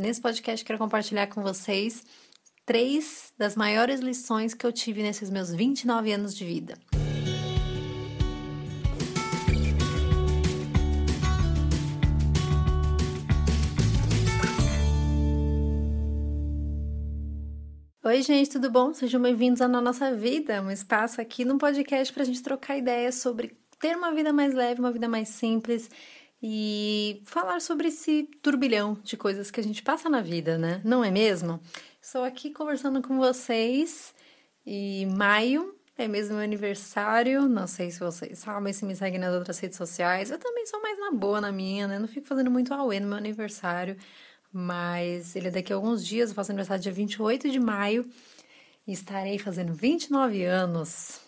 Nesse podcast, quero compartilhar com vocês três das maiores lições que eu tive nesses meus 29 anos de vida. Oi, gente, tudo bom? Sejam bem-vindos à Nossa Vida, um espaço aqui no podcast para a gente trocar ideias sobre ter uma vida mais leve, uma vida mais simples e falar sobre esse turbilhão de coisas que a gente passa na vida, né? Não é mesmo? Estou aqui conversando com vocês e maio é mesmo meu aniversário. Não sei se vocês sabem, se me seguem nas outras redes sociais. Eu também sou mais na boa na minha, né? Não fico fazendo muito auê no meu aniversário, mas ele é daqui a alguns dias. Eu faço aniversário dia 28 de maio e estarei fazendo 29 anos.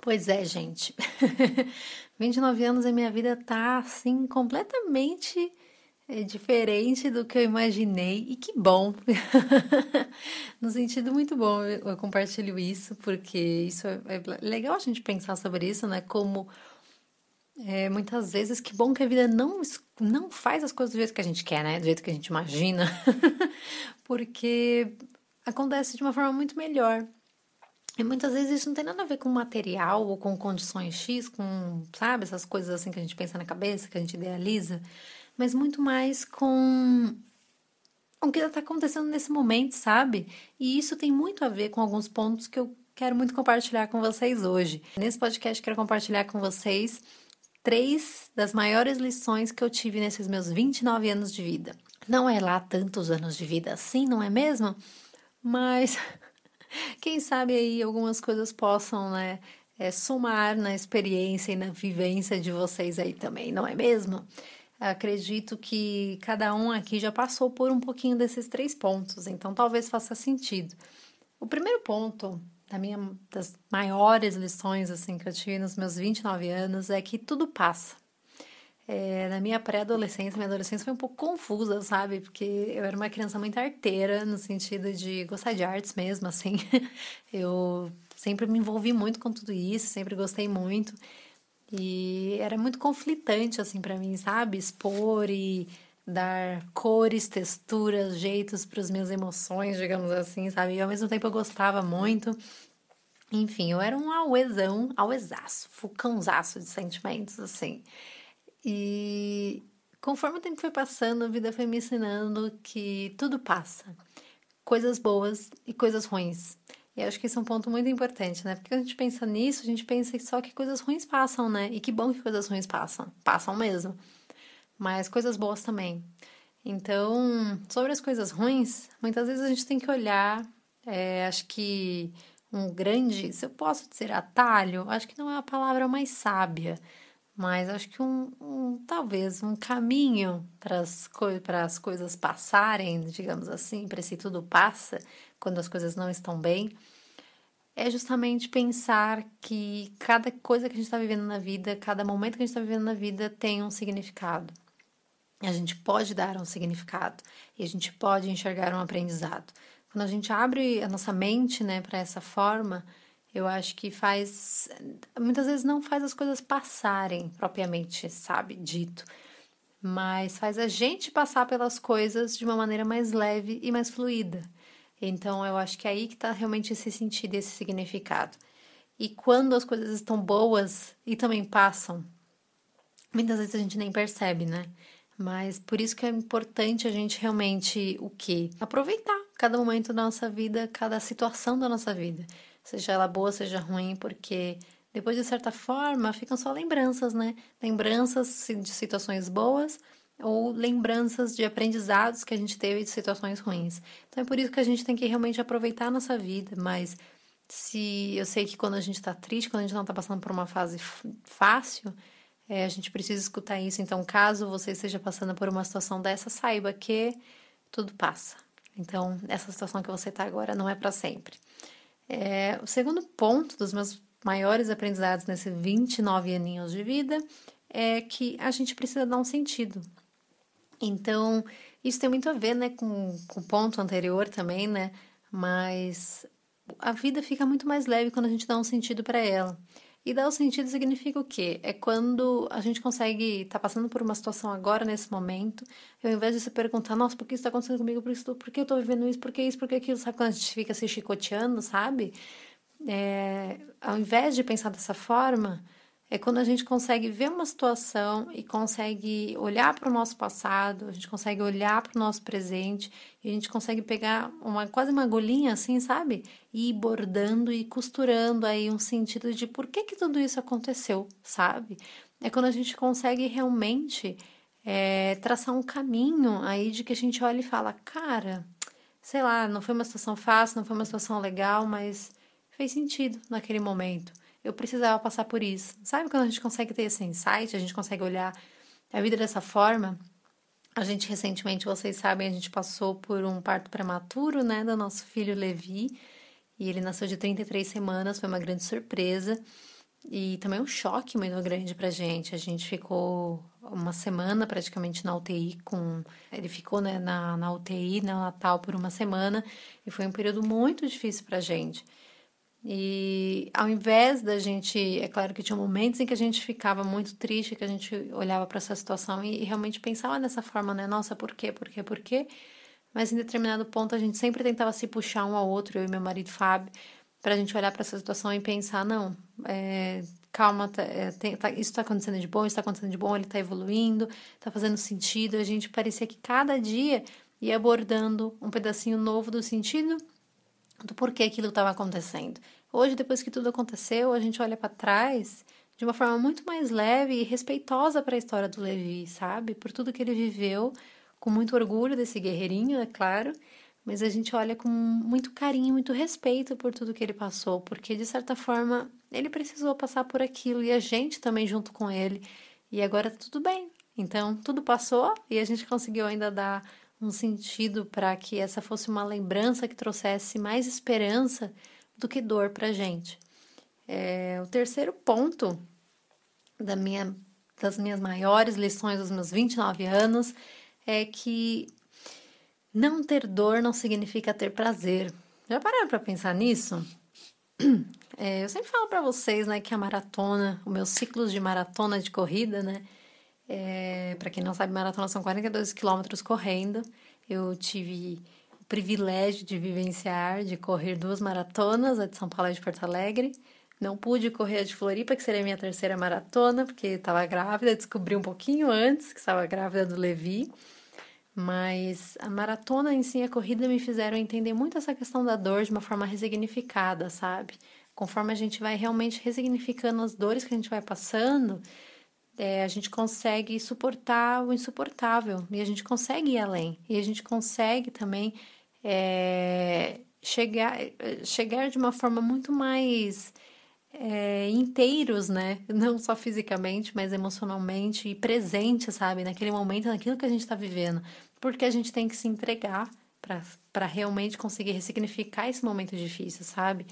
Pois é, gente. 29 anos e minha vida tá assim completamente é, diferente do que eu imaginei e que bom. no sentido muito bom, eu compartilho isso porque isso é, é legal a gente pensar sobre isso, né? Como é, muitas vezes que bom que a vida não não faz as coisas do jeito que a gente quer, né? Do jeito que a gente imagina, porque acontece de uma forma muito melhor. E muitas vezes isso não tem nada a ver com material ou com condições X, com, sabe, essas coisas assim que a gente pensa na cabeça, que a gente idealiza, mas muito mais com o que está acontecendo nesse momento, sabe? E isso tem muito a ver com alguns pontos que eu quero muito compartilhar com vocês hoje. Nesse podcast, quero compartilhar com vocês três das maiores lições que eu tive nesses meus 29 anos de vida. Não é lá tantos anos de vida assim, não é mesmo? Mas quem sabe aí algumas coisas possam, né, é, somar na experiência e na vivência de vocês aí também, não é mesmo? Acredito que cada um aqui já passou por um pouquinho desses três pontos, então talvez faça sentido. O primeiro ponto da minha, das maiores lições assim que eu tive nos meus 29 anos é que tudo passa. É, na minha pré-adolescência, minha adolescência foi um pouco confusa, sabe? Porque eu era uma criança muito arteira, no sentido de gostar de artes mesmo, assim. eu sempre me envolvi muito com tudo isso, sempre gostei muito. E era muito conflitante, assim, para mim, sabe? Expor e dar cores, texturas, jeitos para as minhas emoções, digamos assim, sabe? E ao mesmo tempo eu gostava muito. Enfim, eu era um auezão, auesaço, fucãozaço de sentimentos, assim. E conforme o tempo foi passando, a vida foi me ensinando que tudo passa. Coisas boas e coisas ruins. E acho que isso é um ponto muito importante, né? Porque quando a gente pensa nisso, a gente pensa só que coisas ruins passam, né? E que bom que coisas ruins passam. Passam mesmo. Mas coisas boas também. Então, sobre as coisas ruins, muitas vezes a gente tem que olhar. É, acho que um grande, se eu posso dizer atalho, acho que não é a palavra mais sábia, mas acho que um, um talvez um caminho para as coi coisas passarem, digamos assim, para se tudo passa, quando as coisas não estão bem, é justamente pensar que cada coisa que a gente está vivendo na vida, cada momento que a gente está vivendo na vida tem um significado. A gente pode dar um significado e a gente pode enxergar um aprendizado. Quando a gente abre a nossa mente né, para essa forma, eu acho que faz. Muitas vezes não faz as coisas passarem propriamente, sabe? Dito. Mas faz a gente passar pelas coisas de uma maneira mais leve e mais fluida. Então eu acho que é aí que está realmente esse sentido, esse significado. E quando as coisas estão boas e também passam, muitas vezes a gente nem percebe, né? Mas por isso que é importante a gente realmente o quê? Aproveitar cada momento da nossa vida, cada situação da nossa vida seja ela boa, seja ruim, porque depois de certa forma ficam só lembranças, né? Lembranças de situações boas ou lembranças de aprendizados que a gente teve de situações ruins. Então é por isso que a gente tem que realmente aproveitar a nossa vida, mas se eu sei que quando a gente está triste, quando a gente não está passando por uma fase fácil, é, a gente precisa escutar isso. Então, caso você esteja passando por uma situação dessa, saiba que tudo passa. Então, essa situação que você está agora não é para sempre. É, o segundo ponto dos meus maiores aprendizados nesses 29 aninhos de vida é que a gente precisa dar um sentido. Então, isso tem muito a ver, né, com, com o ponto anterior também, né? Mas a vida fica muito mais leve quando a gente dá um sentido para ela. E dar o sentido significa o quê? É quando a gente consegue estar tá passando por uma situação agora, nesse momento, e ao invés de se perguntar, nossa, por que isso está acontecendo comigo? Por, isso, por que eu estou vivendo isso? Por que isso? Por que aquilo? Sabe quando a gente fica se chicoteando, sabe? É, ao invés de pensar dessa forma, é quando a gente consegue ver uma situação e consegue olhar para o nosso passado, a gente consegue olhar para o nosso presente e a gente consegue pegar uma quase uma agulhinha assim, sabe? E ir bordando e costurando aí um sentido de por que que tudo isso aconteceu, sabe? É quando a gente consegue realmente é, traçar um caminho aí de que a gente olha e fala, cara, sei lá, não foi uma situação fácil, não foi uma situação legal, mas fez sentido naquele momento eu precisava passar por isso. Sabe quando a gente consegue ter esse insight, a gente consegue olhar a vida dessa forma? A gente recentemente, vocês sabem, a gente passou por um parto prematuro, né, do nosso filho Levi, e ele nasceu de 33 semanas, foi uma grande surpresa e também um choque muito grande pra gente. A gente ficou uma semana praticamente na UTI com ele ficou né, na, na UTI no Natal por uma semana e foi um período muito difícil pra gente. E ao invés da gente, é claro que tinha momentos em que a gente ficava muito triste, que a gente olhava para essa situação e, realmente pensava dessa forma, né? Nossa, por quê? Por quê? Por quê? Mas em determinado ponto a gente sempre tentava se puxar um ao outro, eu e meu marido Fábio, para a gente olhar para essa situação e pensar: não, é, calma, tá, é, tem, tá, isso está acontecendo de bom, isso está acontecendo de bom, ele está evoluindo, está fazendo sentido. A gente parecia que cada dia ia abordando um pedacinho novo do sentido do porquê aquilo estava acontecendo. Hoje, depois que tudo aconteceu, a gente olha para trás de uma forma muito mais leve e respeitosa para a história do Levi, sabe? Por tudo que ele viveu, com muito orgulho desse guerreirinho, é claro, mas a gente olha com muito carinho, muito respeito por tudo que ele passou, porque de certa forma ele precisou passar por aquilo e a gente também junto com ele. E agora tudo bem. Então, tudo passou e a gente conseguiu ainda dar um sentido para que essa fosse uma lembrança que trouxesse mais esperança do que dor para gente. É, o terceiro ponto da minha, das minhas maiores lições dos meus 29 anos é que não ter dor não significa ter prazer. Já pararam para pensar nisso? É, eu sempre falo para vocês, né, que a maratona, os meus ciclos de maratona de corrida, né, é, para quem não sabe, maratona são 42 quilômetros correndo. Eu tive o privilégio de vivenciar, de correr duas maratonas, a de São Paulo e de Porto Alegre. Não pude correr a de Floripa, que seria a minha terceira maratona, porque estava grávida, descobri um pouquinho antes que estava grávida do Levi. Mas a maratona em si, a corrida, me fizeram entender muito essa questão da dor de uma forma resignificada, sabe? Conforme a gente vai realmente resignificando as dores que a gente vai passando, é, a gente consegue suportar o insuportável e a gente consegue ir além e a gente consegue também é, chegar, chegar de uma forma muito mais é, inteiros, né? Não só fisicamente, mas emocionalmente e presente, sabe? Naquele momento, naquilo que a gente está vivendo. Porque a gente tem que se entregar para realmente conseguir ressignificar esse momento difícil, sabe?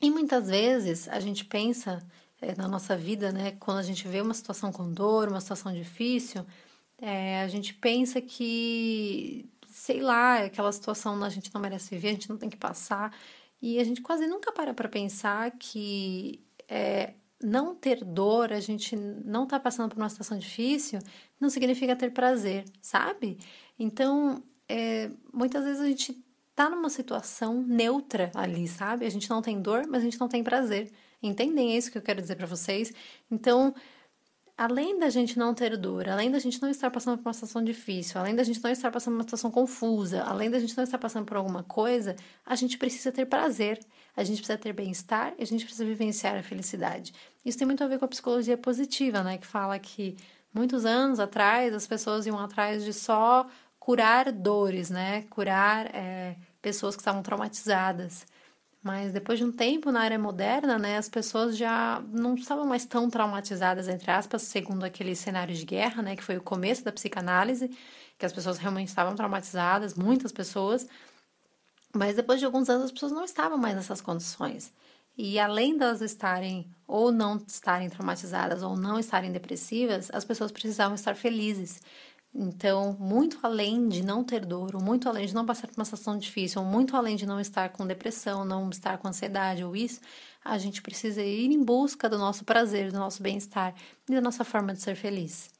E muitas vezes a gente pensa é, na nossa vida, né? Quando a gente vê uma situação com dor, uma situação difícil, é, a gente pensa que, sei lá, aquela situação a gente não merece viver, a gente não tem que passar. E a gente quase nunca para para pensar que é, não ter dor, a gente não tá passando por uma situação difícil, não significa ter prazer, sabe? Então, é, muitas vezes a gente tá numa situação neutra ali, sabe? A gente não tem dor, mas a gente não tem prazer. Entendem isso que eu quero dizer para vocês? Então, além da gente não ter dor, além da gente não estar passando por uma situação difícil, além da gente não estar passando por uma situação confusa, além da gente não estar passando por alguma coisa, a gente precisa ter prazer, a gente precisa ter bem-estar e a gente precisa vivenciar a felicidade. Isso tem muito a ver com a psicologia positiva, né? Que fala que muitos anos atrás as pessoas iam atrás de só curar dores, né? Curar é, pessoas que estavam traumatizadas. Mas depois de um tempo na área moderna, né, as pessoas já não estavam mais tão traumatizadas, entre aspas, segundo aquele cenário de guerra, né, que foi o começo da psicanálise, que as pessoas realmente estavam traumatizadas, muitas pessoas. Mas depois de alguns anos as pessoas não estavam mais nessas condições. E além delas estarem ou não estarem traumatizadas ou não estarem depressivas, as pessoas precisavam estar felizes. Então, muito além de não ter dor, muito além de não passar por uma situação difícil, muito além de não estar com depressão, não estar com ansiedade ou isso, a gente precisa ir em busca do nosso prazer, do nosso bem-estar e da nossa forma de ser feliz.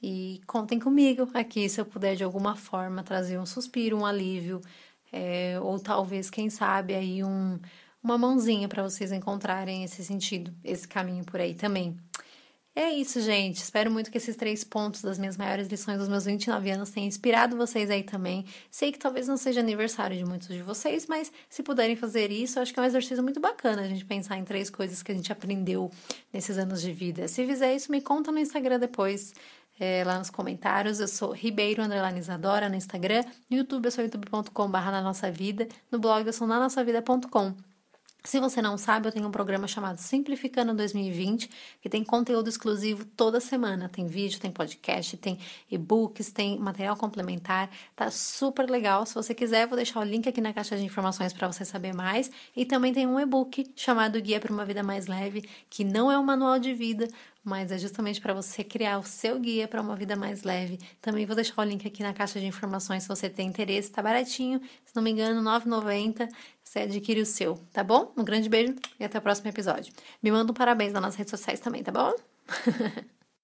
E contem comigo aqui se eu puder de alguma forma trazer um suspiro, um alívio, é, ou talvez, quem sabe, aí um, uma mãozinha para vocês encontrarem esse sentido, esse caminho por aí também. É isso, gente. Espero muito que esses três pontos das minhas maiores lições dos meus 29 anos tenham inspirado vocês aí também. Sei que talvez não seja aniversário de muitos de vocês, mas se puderem fazer isso, acho que é um exercício muito bacana a gente pensar em três coisas que a gente aprendeu nesses anos de vida. Se fizer isso, me conta no Instagram depois. É, lá nos comentários. Eu sou Ribeiro Underline no Instagram. No YouTube eu sou youtube.com.br na nossa vida. No blog eu sou nanossavida.com. Se você não sabe, eu tenho um programa chamado Simplificando 2020, que tem conteúdo exclusivo toda semana. Tem vídeo, tem podcast, tem e-books, tem material complementar. Tá super legal. Se você quiser, vou deixar o link aqui na caixa de informações para você saber mais. E também tem um e-book chamado Guia para uma Vida Mais Leve, que não é um manual de vida, mas é justamente para você criar o seu guia para uma vida mais leve. Também vou deixar o link aqui na caixa de informações se você tem interesse, tá baratinho, se não me engano, R$ 9,90. Você adquire o seu, tá bom? Um grande beijo e até o próximo episódio. Me manda um parabéns nas nossas redes sociais também, tá bom?